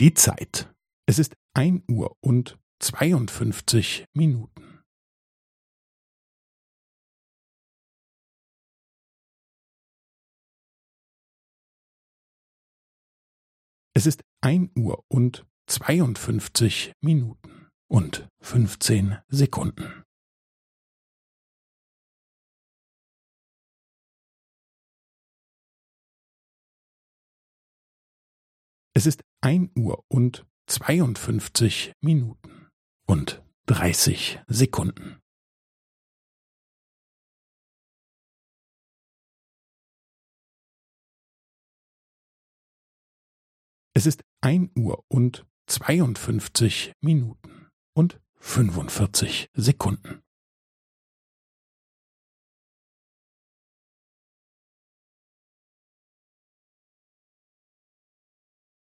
Die Zeit. Es ist ein Uhr und zweiundfünfzig Minuten. Es ist ein Uhr und zweiundfünfzig Minuten und fünfzehn Sekunden. Es ist ein Uhr und zweiundfünfzig Minuten und dreißig Sekunden. Es ist ein Uhr und zweiundfünfzig Minuten und fünfundvierzig Sekunden.